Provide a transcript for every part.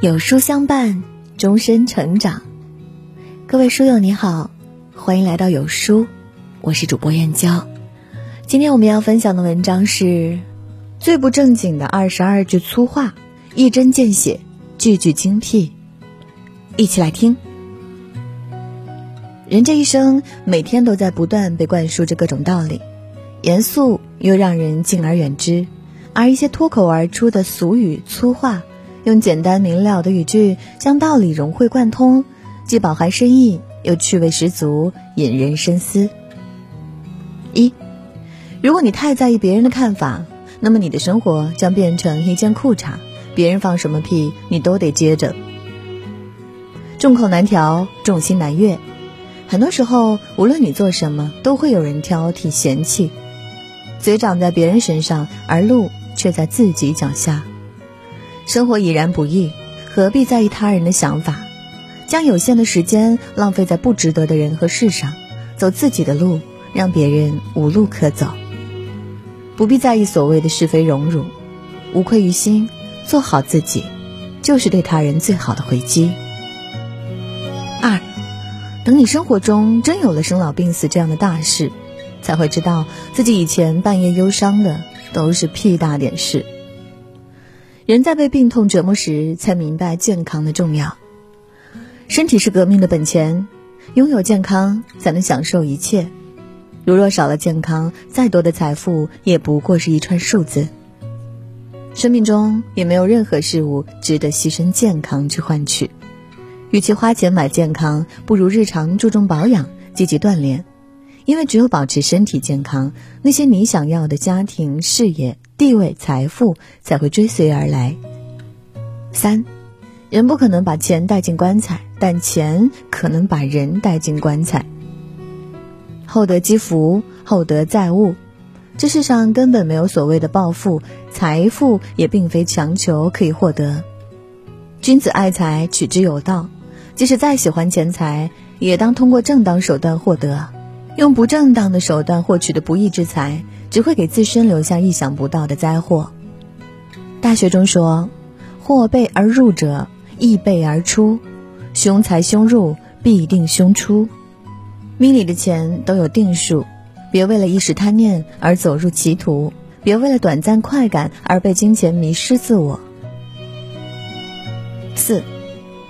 有书相伴，终身成长。各位书友你好，欢迎来到有书，我是主播燕娇。今天我们要分享的文章是最不正经的二十二句粗话，一针见血，句句精辟。一起来听。人这一生，每天都在不断被灌输着各种道理，严肃又让人敬而远之，而一些脱口而出的俗语粗话。用简单明了的语句将道理融会贯通，既饱含深意，又趣味十足，引人深思。一，如果你太在意别人的看法，那么你的生活将变成一件裤衩，别人放什么屁你都得接着。众口难调，众心难悦，很多时候，无论你做什么，都会有人挑剔嫌弃。嘴长在别人身上，而路却在自己脚下。生活已然不易，何必在意他人的想法？将有限的时间浪费在不值得的人和事上，走自己的路，让别人无路可走。不必在意所谓的是非荣辱，无愧于心，做好自己，就是对他人最好的回击。二，等你生活中真有了生老病死这样的大事，才会知道自己以前半夜忧伤的都是屁大点事。人在被病痛折磨时，才明白健康的重要。身体是革命的本钱，拥有健康才能享受一切。如若少了健康，再多的财富也不过是一串数字。生命中也没有任何事物值得牺牲健康去换取。与其花钱买健康，不如日常注重保养，积极锻炼。因为只有保持身体健康，那些你想要的家庭、事业。地位、财富才会追随而来。三，人不可能把钱带进棺材，但钱可能把人带进棺材。厚德积福，厚德载物。这世上根本没有所谓的暴富，财富也并非强求可以获得。君子爱财，取之有道。即使再喜欢钱财，也当通过正当手段获得。用不正当的手段获取的不义之财。只会给自身留下意想不到的灾祸。大学中说：“祸备而入者，亦备而出；凶财凶入，必定凶出。”命里的钱都有定数，别为了一时贪念而走入歧途，别为了短暂快感而被金钱迷失自我。四，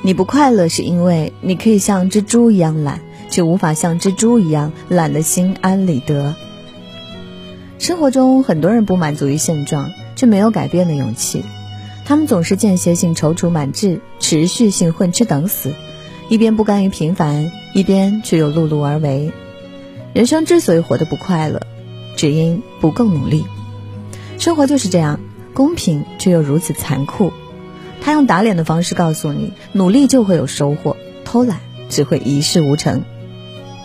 你不快乐是因为你可以像蜘蛛一样懒，却无法像蜘蛛一样懒得心安理得。生活中很多人不满足于现状，却没有改变的勇气。他们总是间歇性踌躇满志，持续性混吃等死，一边不甘于平凡，一边却又碌碌而为。人生之所以活得不快乐，只因不够努力。生活就是这样，公平却又如此残酷。他用打脸的方式告诉你：努力就会有收获，偷懒只会一事无成。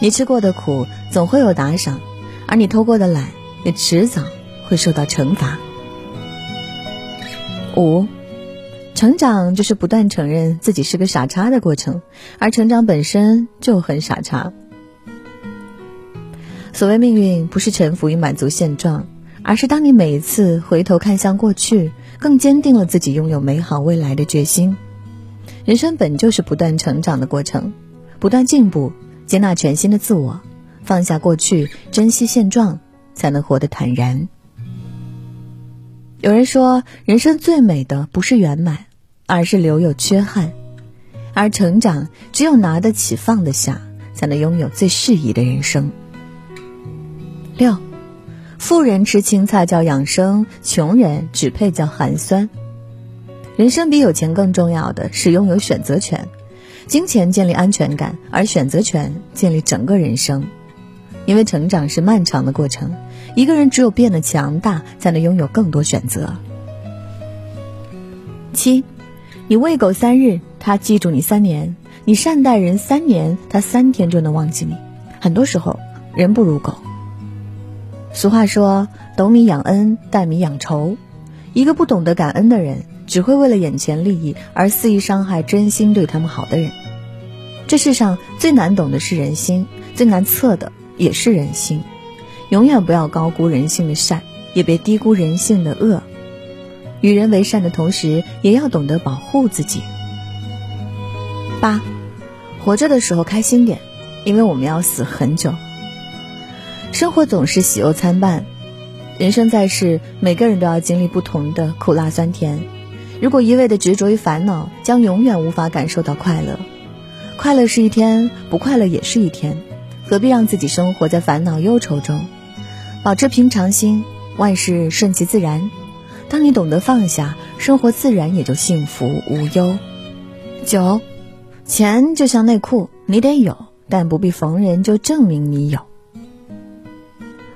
你吃过的苦总会有打赏，而你偷过的懒。也迟早会受到惩罚。五，成长就是不断承认自己是个傻叉的过程，而成长本身就很傻叉。所谓命运，不是臣服于满足现状，而是当你每一次回头看向过去，更坚定了自己拥有美好未来的决心。人生本就是不断成长的过程，不断进步，接纳全新的自我，放下过去，珍惜现状。才能活得坦然。有人说，人生最美的不是圆满，而是留有缺憾；而成长，只有拿得起放得下，才能拥有最适宜的人生。六，富人吃青菜叫养生，穷人只配叫寒酸。人生比有钱更重要的是拥有选择权，金钱建立安全感，而选择权建立整个人生。因为成长是漫长的过程，一个人只有变得强大，才能拥有更多选择。七，你喂狗三日，它记住你三年；你善待人三年，它三天就能忘记你。很多时候，人不如狗。俗话说：“懂米养恩，待米养仇。”一个不懂得感恩的人，只会为了眼前利益而肆意伤害真心对他们好的人。这世上最难懂的是人心，最难测的。也是人性，永远不要高估人性的善，也别低估人性的恶。与人为善的同时，也要懂得保护自己，八，活着的时候开心点，因为我们要死很久。生活总是喜忧参半，人生在世，每个人都要经历不同的苦辣酸甜。如果一味的执着于烦恼，将永远无法感受到快乐。快乐是一天，不快乐也是一天，何必让自己生活在烦恼忧愁中？保持平常心，万事顺其自然。当你懂得放下，生活自然也就幸福无忧。九，钱就像内裤，你得有，但不必逢人就证明你有。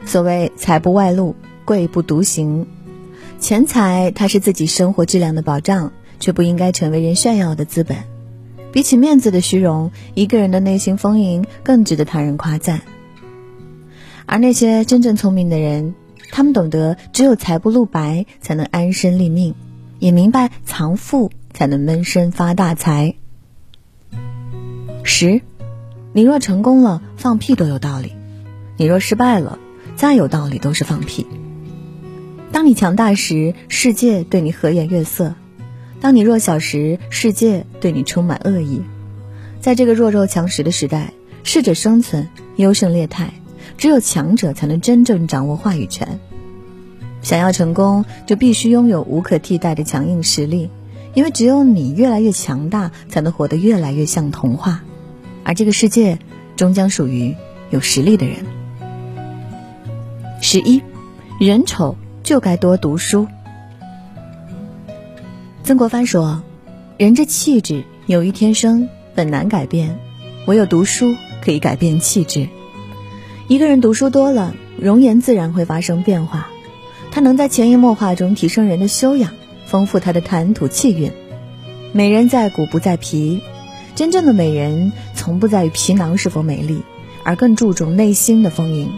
所谓财不外露，贵不独行。钱财它是自己生活质量的保障，却不应该成为人炫耀的资本。比起面子的虚荣，一个人的内心丰盈更值得他人夸赞。而那些真正聪明的人，他们懂得只有财不露白，才能安身立命，也明白藏富才能闷声发大财。十，你若成功了，放屁都有道理；你若失败了，再有道理都是放屁。当你强大时，世界对你和颜悦色；当你弱小时，世界对你充满恶意。在这个弱肉强食的时代，适者生存，优胜劣汰。只有强者才能真正掌握话语权。想要成功，就必须拥有无可替代的强硬实力，因为只有你越来越强大，才能活得越来越像童话。而这个世界，终将属于有实力的人。十一，人丑就该多读书。曾国藩说：“人之气质，有一天生，本难改变，唯有读书可以改变气质。”一个人读书多了，容颜自然会发生变化。他能在潜移默化中提升人的修养，丰富他的谈吐气韵。美人在骨不在皮，真正的美人从不在于皮囊是否美丽，而更注重内心的丰盈。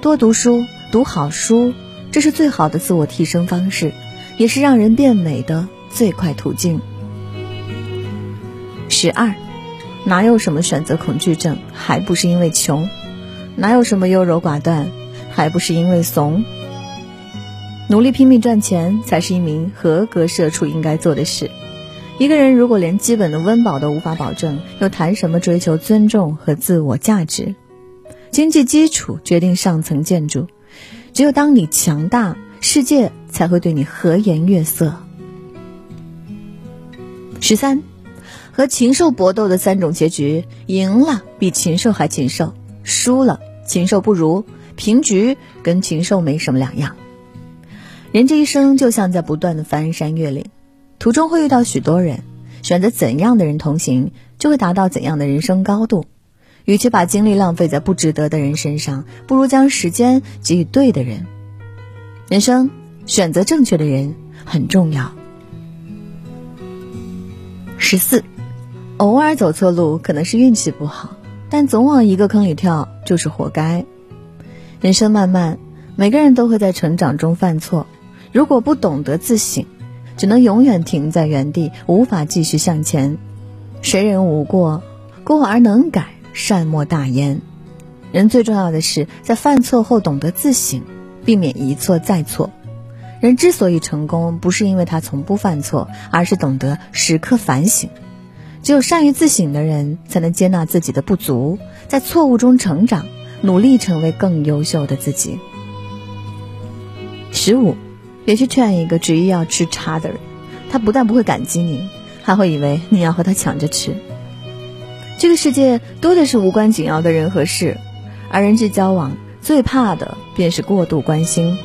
多读书，读好书，这是最好的自我提升方式，也是让人变美的最快途径。十二，哪有什么选择恐惧症，还不是因为穷。哪有什么优柔寡断，还不是因为怂？努力拼命赚钱，才是一名合格社畜应该做的事。一个人如果连基本的温饱都无法保证，又谈什么追求尊重和自我价值？经济基础决定上层建筑，只有当你强大，世界才会对你和颜悦色。十三，和禽兽搏斗的三种结局：赢了比禽兽还禽兽，输了。禽兽不如，平局跟禽兽没什么两样。人这一生就像在不断的翻山越岭，途中会遇到许多人，选择怎样的人同行，就会达到怎样的人生高度。与其把精力浪费在不值得的人身上，不如将时间给予对的人。人生选择正确的人很重要。十四，偶尔走错路可能是运气不好。但总往一个坑里跳，就是活该。人生漫漫，每个人都会在成长中犯错。如果不懂得自省，只能永远停在原地，无法继续向前。谁人无过？过而能改，善莫大焉。人最重要的是在犯错后懂得自省，避免一错再错。人之所以成功，不是因为他从不犯错，而是懂得时刻反省。只有善于自省的人，才能接纳自己的不足，在错误中成长，努力成为更优秀的自己。十五，别去劝一个执意要吃叉的人，他不但不会感激你，还会以为你要和他抢着吃。这个世界多的是无关紧要的人和事，而人际交往最怕的便是过度关心。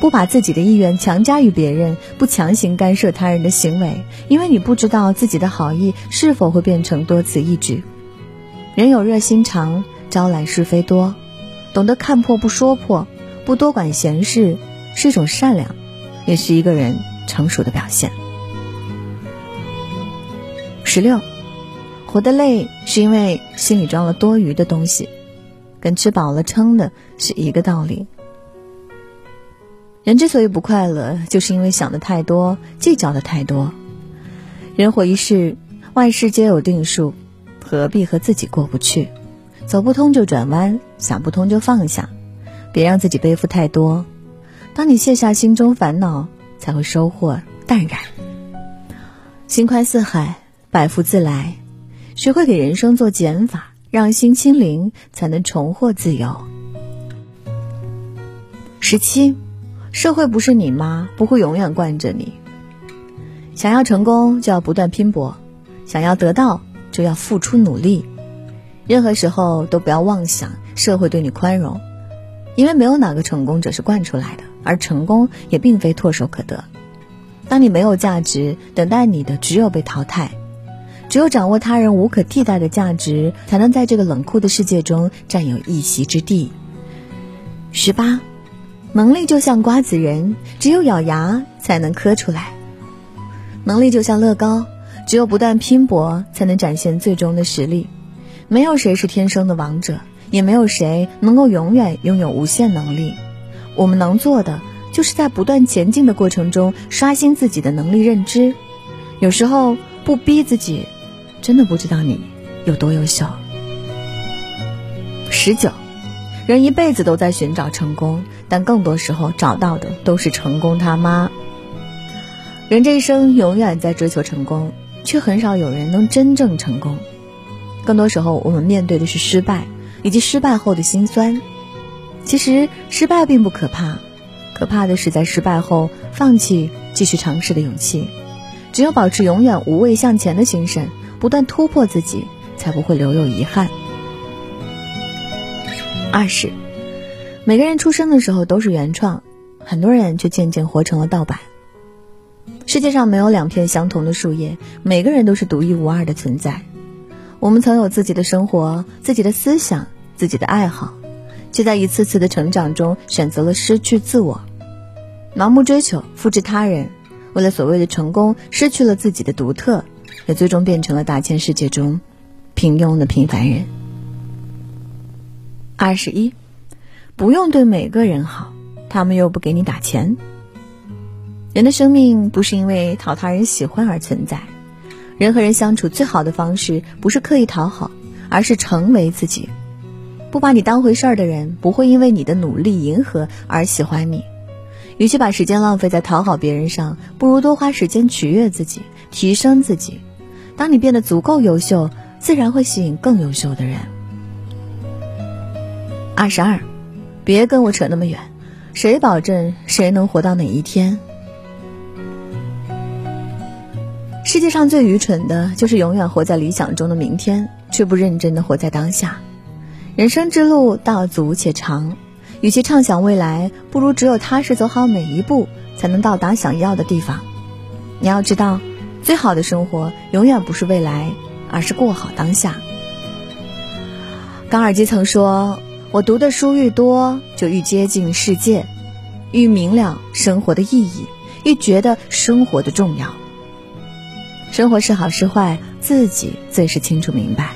不把自己的意愿强加于别人，不强行干涉他人的行为，因为你不知道自己的好意是否会变成多此一举。人有热心肠，招来是非多，懂得看破不说破，不多管闲事，是一种善良，也是一个人成熟的表现。十六，活得累是因为心里装了多余的东西，跟吃饱了撑的是一个道理。人之所以不快乐，就是因为想的太多，计较的太多。人活一世，万事皆有定数，何必和自己过不去？走不通就转弯，想不通就放下，别让自己背负太多。当你卸下心中烦恼，才会收获淡然。心宽似海，百福自来。学会给人生做减法，让心清零，才能重获自由。十七，社会不是你妈，不会永远惯着你。想要成功，就要不断拼搏；想要得到，就要付出努力。任何时候都不要妄想社会对你宽容，因为没有哪个成功者是惯出来的，而成功也并非唾手可得。当你没有价值，等待你的只有被淘汰。只有掌握他人无可替代的价值，才能在这个冷酷的世界中占有一席之地。十八，能力就像瓜子仁，只有咬牙才能磕出来；能力就像乐高，只有不断拼搏才能展现最终的实力。没有谁是天生的王者，也没有谁能够永远拥有无限能力。我们能做的，就是在不断前进的过程中刷新自己的能力认知。有时候不逼自己。真的不知道你有多优秀。十九，人一辈子都在寻找成功，但更多时候找到的都是成功他妈。人这一生永远在追求成功，却很少有人能真正成功。更多时候，我们面对的是失败，以及失败后的辛酸。其实，失败并不可怕，可怕的是在失败后放弃继续尝试的勇气。只有保持永远无畏向前的精神。不断突破自己，才不会留有遗憾。二是，每个人出生的时候都是原创，很多人却渐渐活成了盗版。世界上没有两片相同的树叶，每个人都是独一无二的存在。我们曾有自己的生活、自己的思想、自己的爱好，却在一次次的成长中选择了失去自我，盲目追求、复制他人，为了所谓的成功，失去了自己的独特。也最终变成了大千世界中平庸的平凡人。二十一，不用对每个人好，他们又不给你打钱。人的生命不是因为讨他人喜欢而存在，人和人相处最好的方式不是刻意讨好，而是成为自己。不把你当回事儿的人，不会因为你的努力迎合而喜欢你。与其把时间浪费在讨好别人上，不如多花时间取悦自己，提升自己。当你变得足够优秀，自然会吸引更优秀的人。二十二，别跟我扯那么远，谁保证谁能活到哪一天？世界上最愚蠢的就是永远活在理想中的明天，却不认真的活在当下。人生之路道阻且长，与其畅想未来，不如只有踏实走好每一步，才能到达想要的地方。你要知道。最好的生活永远不是未来，而是过好当下。高尔基曾说：“我读的书愈多，就愈接近世界，愈明了生活的意义，愈觉得生活的重要。生活是好是坏，自己最是清楚明白。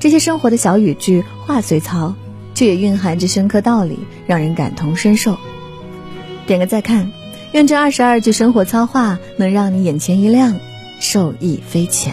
这些生活的小语句，话虽糙，却也蕴含着深刻道理，让人感同身受。”点个再看。愿这二十二句生活操话能让你眼前一亮，受益匪浅。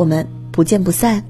我们不见不散。